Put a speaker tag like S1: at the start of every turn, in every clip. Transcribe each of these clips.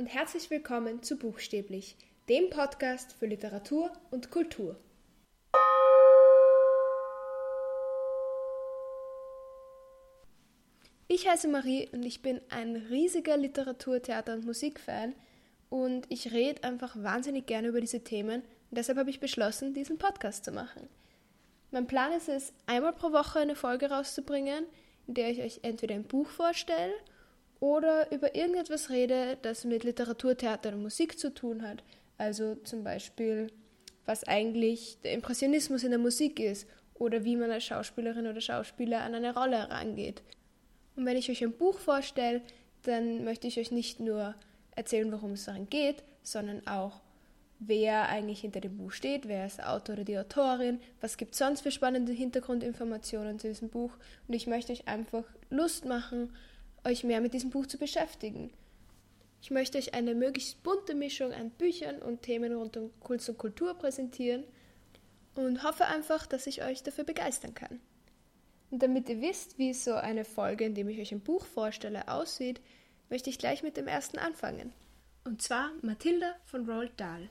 S1: und herzlich willkommen zu Buchstäblich, dem Podcast für Literatur und Kultur. Ich heiße Marie und ich bin ein riesiger Literatur-, Theater- und Musikfan und ich rede einfach wahnsinnig gerne über diese Themen und deshalb habe ich beschlossen, diesen Podcast zu machen. Mein Plan ist es, einmal pro Woche eine Folge rauszubringen, in der ich euch entweder ein Buch vorstelle oder über irgendetwas rede, das mit Literatur, Theater und Musik zu tun hat. Also zum Beispiel, was eigentlich der Impressionismus in der Musik ist oder wie man als Schauspielerin oder Schauspieler an eine Rolle herangeht. Und wenn ich euch ein Buch vorstelle, dann möchte ich euch nicht nur erzählen, worum es darin geht, sondern auch, wer eigentlich hinter dem Buch steht, wer ist der Autor oder die Autorin, was gibt es sonst für spannende Hintergrundinformationen zu diesem Buch. Und ich möchte euch einfach Lust machen, euch mehr mit diesem Buch zu beschäftigen. Ich möchte euch eine möglichst bunte Mischung an Büchern und Themen rund um Kunst und Kultur präsentieren und hoffe einfach, dass ich euch dafür begeistern kann. Und damit ihr wisst, wie so eine Folge, in dem ich euch ein Buch vorstelle, aussieht, möchte ich gleich mit dem ersten anfangen. Und zwar Mathilda von Roald Dahl.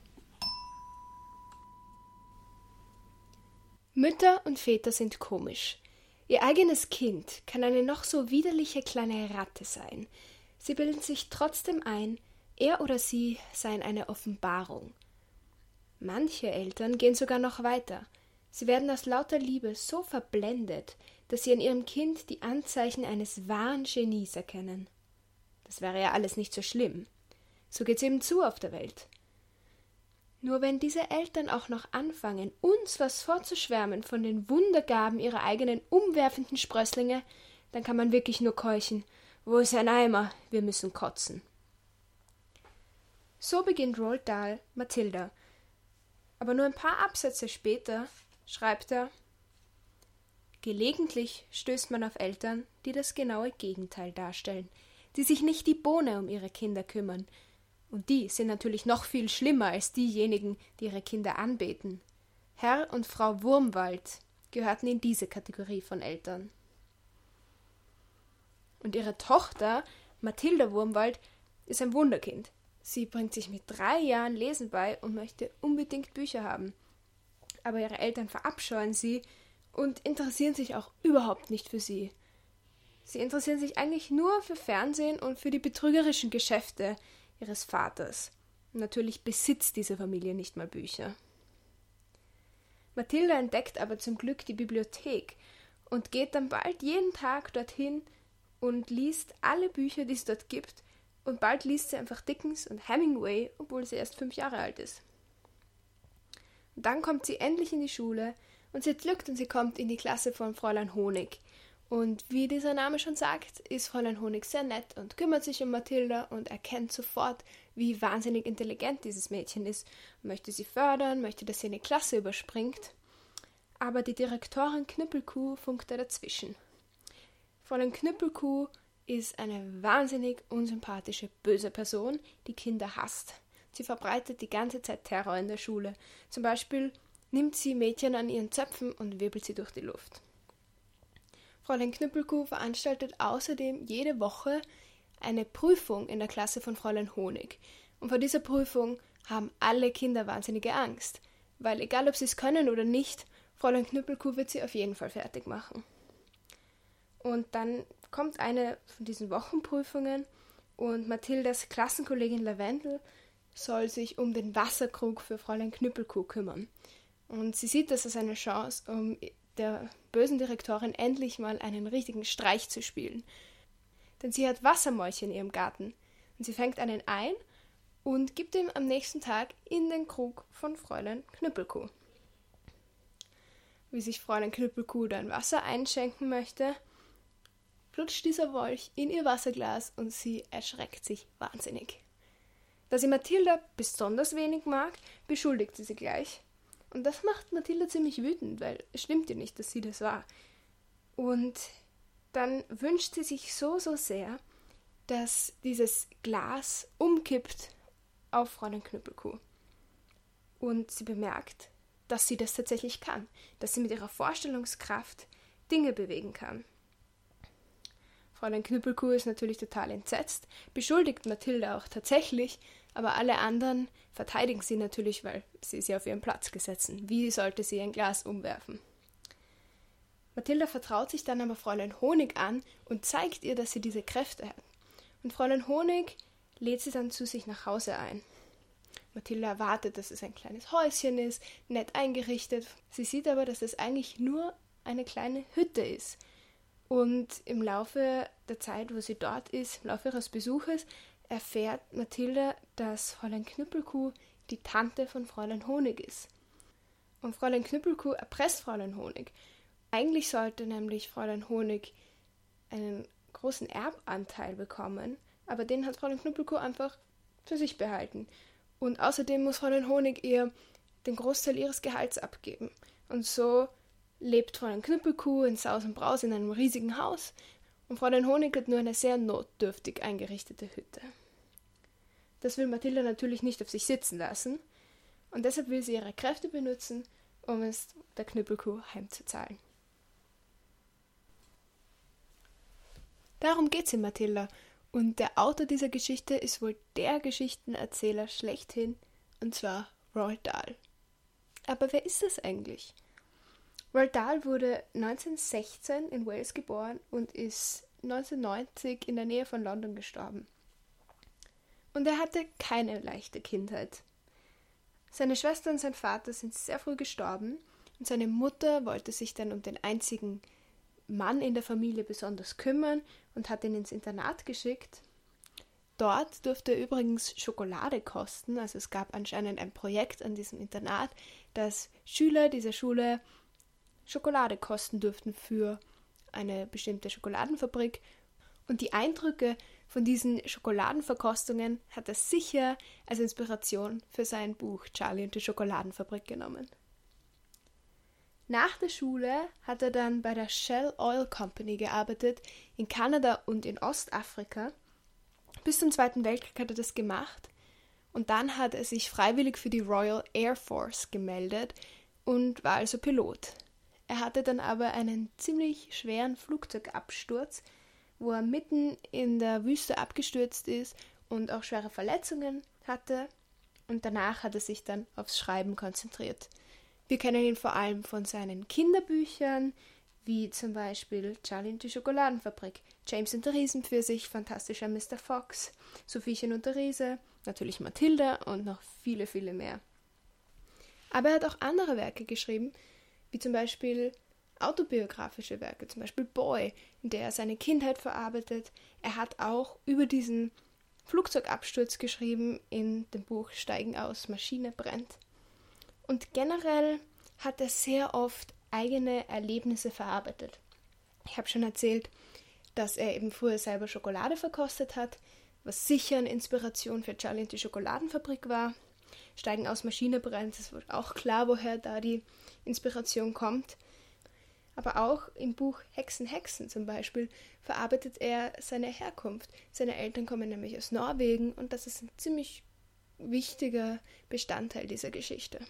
S1: Mütter und Väter sind komisch. Ihr eigenes Kind kann eine noch so widerliche kleine Ratte sein. Sie bilden sich trotzdem ein, er oder sie seien eine Offenbarung. Manche Eltern gehen sogar noch weiter. Sie werden aus lauter Liebe so verblendet, dass sie an ihrem Kind die Anzeichen eines wahren Genies erkennen. Das wäre ja alles nicht so schlimm. So geht's eben zu auf der Welt. Nur wenn diese Eltern auch noch anfangen, uns was vorzuschwärmen von den Wundergaben ihrer eigenen umwerfenden Sprösslinge, dann kann man wirklich nur keuchen. Wo ist ein Eimer? Wir müssen kotzen. So beginnt Roald Dahl Mathilda. Aber nur ein paar Absätze später schreibt er Gelegentlich stößt man auf Eltern, die das genaue Gegenteil darstellen, die sich nicht die Bohne um ihre Kinder kümmern, und die sind natürlich noch viel schlimmer als diejenigen, die ihre Kinder anbeten. Herr und Frau Wurmwald gehörten in diese Kategorie von Eltern. Und ihre Tochter, Mathilda Wurmwald, ist ein Wunderkind. Sie bringt sich mit drei Jahren Lesen bei und möchte unbedingt Bücher haben. Aber ihre Eltern verabscheuen sie und interessieren sich auch überhaupt nicht für sie. Sie interessieren sich eigentlich nur für Fernsehen und für die betrügerischen Geschäfte, ihres Vaters. Natürlich besitzt diese Familie nicht mal Bücher. Mathilda entdeckt aber zum Glück die Bibliothek und geht dann bald jeden Tag dorthin und liest alle Bücher, die es dort gibt, und bald liest sie einfach Dickens und Hemingway, obwohl sie erst fünf Jahre alt ist. Und dann kommt sie endlich in die Schule und sie hat Glück und sie kommt in die Klasse von Fräulein Honig, und wie dieser Name schon sagt, ist Fräulein Honig sehr nett und kümmert sich um Mathilda und erkennt sofort, wie wahnsinnig intelligent dieses Mädchen ist, möchte sie fördern, möchte, dass sie eine Klasse überspringt. Aber die Direktorin Knüppelkuh funkt da dazwischen. Fräulein Knüppelkuh ist eine wahnsinnig unsympathische, böse Person, die Kinder hasst. Sie verbreitet die ganze Zeit Terror in der Schule. Zum Beispiel nimmt sie Mädchen an ihren Zöpfen und wirbelt sie durch die Luft. Fräulein Knüppelkuh veranstaltet außerdem jede Woche eine Prüfung in der Klasse von Fräulein Honig. Und vor dieser Prüfung haben alle Kinder wahnsinnige Angst, weil egal ob sie es können oder nicht, Fräulein Knüppelkuh wird sie auf jeden Fall fertig machen. Und dann kommt eine von diesen Wochenprüfungen und Mathildas Klassenkollegin Lavendel soll sich um den Wasserkrug für Fräulein Knüppelkuh kümmern. Und sie sieht das als eine Chance, um der bösen Direktorin endlich mal einen richtigen Streich zu spielen. Denn sie hat Wassermäulchen in ihrem Garten und sie fängt einen ein und gibt ihm am nächsten Tag in den Krug von Fräulein Knüppelkuh. Wie sich Fräulein Knüppelkuh dann Wasser einschenken möchte, flutscht dieser Wolch in ihr Wasserglas und sie erschreckt sich wahnsinnig. Da sie Mathilda besonders wenig mag, beschuldigt sie sie gleich und das macht Mathilda ziemlich wütend, weil es stimmt ja nicht, dass sie das war. Und dann wünscht sie sich so, so sehr, dass dieses Glas umkippt auf Fräulein Knüppelkuh. Und sie bemerkt, dass sie das tatsächlich kann, dass sie mit ihrer Vorstellungskraft Dinge bewegen kann. Fräulein Knüppelkuh ist natürlich total entsetzt, beschuldigt Mathilda auch tatsächlich, aber alle anderen verteidigen sie natürlich, weil sie sie auf ihren Platz gesetzt. Wie sollte sie ein Glas umwerfen? Mathilda vertraut sich dann aber Fräulein Honig an und zeigt ihr, dass sie diese Kräfte hat. Und Fräulein Honig lädt sie dann zu sich nach Hause ein. Mathilda erwartet, dass es ein kleines Häuschen ist, nett eingerichtet. Sie sieht aber, dass es eigentlich nur eine kleine Hütte ist. Und im Laufe der Zeit, wo sie dort ist, im Laufe ihres Besuches, erfährt Mathilda, dass Fräulein Knüppelkuh die Tante von Fräulein Honig ist. Und Fräulein Knüppelkuh erpresst Fräulein Honig. Eigentlich sollte nämlich Fräulein Honig einen großen Erbanteil bekommen, aber den hat Fräulein Knüppelkuh einfach für sich behalten. Und außerdem muss Fräulein Honig ihr den Großteil ihres Gehalts abgeben. Und so lebt Fräulein Knüppelkuh in Saus und Braus in einem riesigen Haus und Fräulein Honig hat nur eine sehr notdürftig eingerichtete Hütte. Das will Mathilda natürlich nicht auf sich sitzen lassen und deshalb will sie ihre Kräfte benutzen, um es der Knüppelkuh heimzuzahlen. Darum geht's in Mathilda und der Autor dieser Geschichte ist wohl der Geschichtenerzähler schlechthin, und zwar Roald Dahl. Aber wer ist das eigentlich? Roald Dahl wurde 1916 in Wales geboren und ist 1990 in der Nähe von London gestorben. Und er hatte keine leichte Kindheit. Seine Schwester und sein Vater sind sehr früh gestorben und seine Mutter wollte sich dann um den einzigen Mann in der Familie besonders kümmern und hat ihn ins Internat geschickt. Dort durfte er übrigens Schokolade kosten, also es gab anscheinend ein Projekt an diesem Internat, dass Schüler dieser Schule Schokolade kosten durften für eine bestimmte Schokoladenfabrik. Und die Eindrücke von diesen Schokoladenverkostungen hat er sicher als Inspiration für sein Buch Charlie und die Schokoladenfabrik genommen. Nach der Schule hat er dann bei der Shell Oil Company gearbeitet, in Kanada und in Ostafrika. Bis zum Zweiten Weltkrieg hat er das gemacht und dann hat er sich freiwillig für die Royal Air Force gemeldet und war also Pilot. Er hatte dann aber einen ziemlich schweren Flugzeugabsturz, wo er mitten in der Wüste abgestürzt ist und auch schwere Verletzungen hatte. Und danach hat er sich dann aufs Schreiben konzentriert. Wir kennen ihn vor allem von seinen Kinderbüchern, wie zum Beispiel Charlie und die Schokoladenfabrik, James und der Riesenpfirsich, Fantastischer Mr. Fox, Sophiechen und der Riese, natürlich Mathilda und noch viele, viele mehr. Aber er hat auch andere Werke geschrieben, wie zum Beispiel autobiografische Werke, zum Beispiel Boy, in der er seine Kindheit verarbeitet. Er hat auch über diesen Flugzeugabsturz geschrieben in dem Buch Steigen aus, Maschine brennt. Und generell hat er sehr oft eigene Erlebnisse verarbeitet. Ich habe schon erzählt, dass er eben früher selber Schokolade verkostet hat, was sicher eine Inspiration für Charlie und die Schokoladenfabrik war. Steigen aus Maschine brennt, es wird auch klar, woher da die Inspiration kommt. Aber auch im Buch Hexen, Hexen zum Beispiel verarbeitet er seine Herkunft. Seine Eltern kommen nämlich aus Norwegen und das ist ein ziemlich wichtiger Bestandteil dieser Geschichte.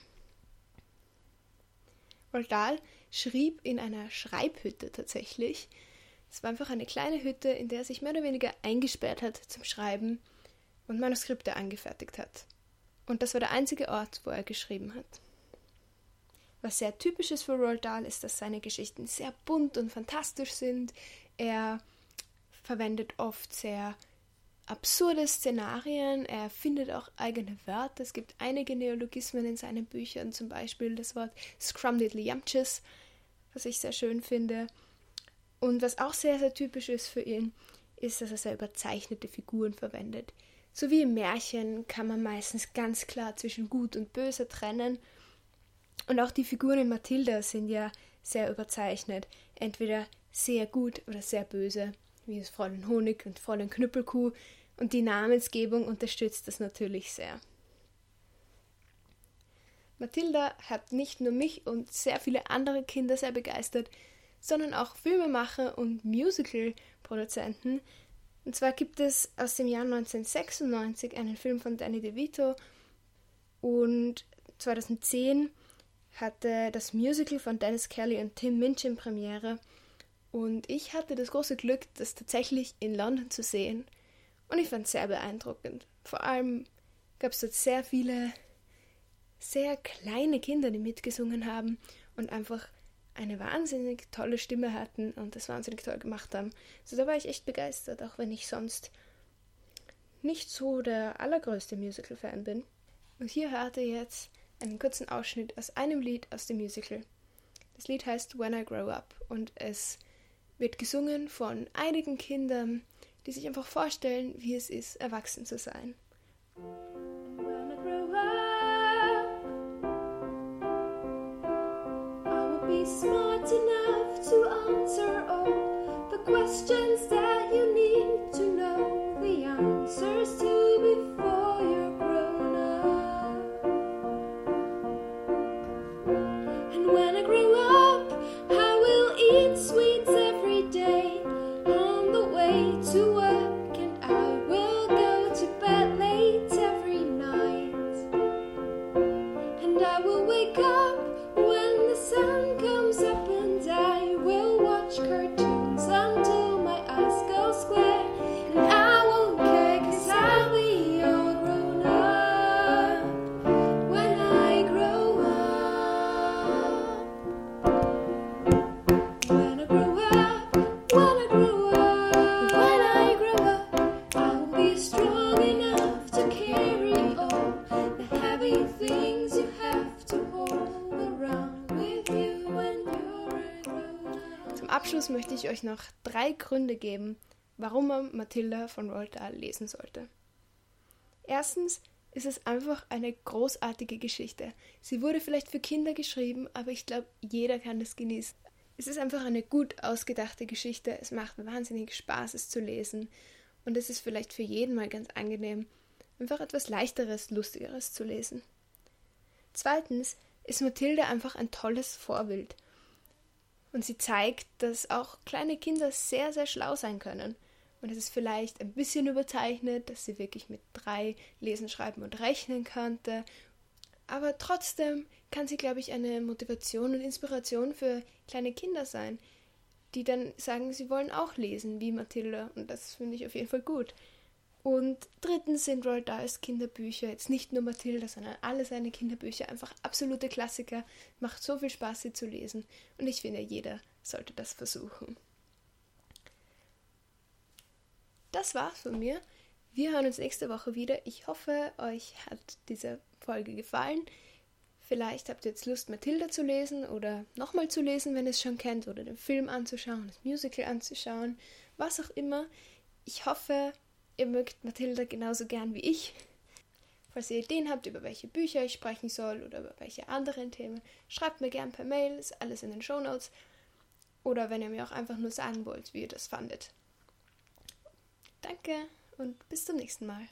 S1: Roald Dahl schrieb in einer Schreibhütte tatsächlich. Es war einfach eine kleine Hütte, in der er sich mehr oder weniger eingesperrt hat zum Schreiben und Manuskripte angefertigt hat. Und das war der einzige Ort, wo er geschrieben hat. Was sehr typisch ist für Roald Dahl ist, dass seine Geschichten sehr bunt und fantastisch sind. Er verwendet oft sehr absurde Szenarien, er findet auch eigene Wörter. Es gibt einige Neologismen in seinen Büchern, zum Beispiel das Wort Scrumdiddly-Yumches, was ich sehr schön finde. Und was auch sehr, sehr typisch ist für ihn, ist, dass er sehr überzeichnete Figuren verwendet. So wie im Märchen kann man meistens ganz klar zwischen Gut und Böse trennen. Und auch die Figuren in Mathilda sind ja sehr überzeichnet. Entweder sehr gut oder sehr böse, wie es Fräulein Honig und Fräulein Knüppelkuh und die Namensgebung unterstützt das natürlich sehr. Mathilda hat nicht nur mich und sehr viele andere Kinder sehr begeistert, sondern auch Filmemacher und Musical-Produzenten. Und zwar gibt es aus dem Jahr 1996 einen Film von Danny DeVito und 2010 hatte das Musical von Dennis Kelly und Tim Minchin Premiere Und ich hatte das große Glück, das tatsächlich in London zu sehen. Und ich fand es sehr beeindruckend. Vor allem gab es dort sehr viele sehr kleine Kinder, die mitgesungen haben und einfach eine wahnsinnig tolle Stimme hatten und das wahnsinnig toll gemacht haben. Also da war ich echt begeistert, auch wenn ich sonst nicht so der allergrößte Musical-Fan bin. Und hier hörte jetzt einen kurzen Ausschnitt aus einem Lied aus dem Musical. Das Lied heißt When I Grow Up und es wird gesungen von einigen Kindern, die sich einfach vorstellen, wie es ist, erwachsen zu sein. When I grow up, I will be smart enough to answer all the questions that you need to know the answers to euch noch drei Gründe geben, warum man Mathilda von Roald lesen sollte. Erstens ist es einfach eine großartige Geschichte. Sie wurde vielleicht für Kinder geschrieben, aber ich glaube, jeder kann es genießen. Es ist einfach eine gut ausgedachte Geschichte. Es macht wahnsinnig Spaß, es zu lesen. Und es ist vielleicht für jeden mal ganz angenehm, einfach etwas Leichteres, Lustigeres zu lesen. Zweitens ist Mathilde einfach ein tolles Vorbild. Und sie zeigt, dass auch kleine Kinder sehr, sehr schlau sein können. Und es ist vielleicht ein bisschen überzeichnet, dass sie wirklich mit drei lesen, schreiben und rechnen konnte. Aber trotzdem kann sie, glaube ich, eine Motivation und Inspiration für kleine Kinder sein, die dann sagen, sie wollen auch lesen wie Mathilda. Und das finde ich auf jeden Fall gut. Und drittens sind Roald Dahls Kinderbücher, jetzt nicht nur Mathilda, sondern alle seine Kinderbücher, einfach absolute Klassiker. Macht so viel Spaß, sie zu lesen. Und ich finde, jeder sollte das versuchen. Das war's von mir. Wir hören uns nächste Woche wieder. Ich hoffe, euch hat diese Folge gefallen. Vielleicht habt ihr jetzt Lust, Mathilda zu lesen oder nochmal zu lesen, wenn ihr es schon kennt, oder den Film anzuschauen, das Musical anzuschauen, was auch immer. Ich hoffe, ihr mögt Mathilda genauso gern wie ich. Falls ihr Ideen habt, über welche Bücher ich sprechen soll oder über welche anderen Themen, schreibt mir gern per Mail, ist alles in den Show Notes. Oder wenn ihr mir auch einfach nur sagen wollt, wie ihr das fandet. Danke und bis zum nächsten Mal.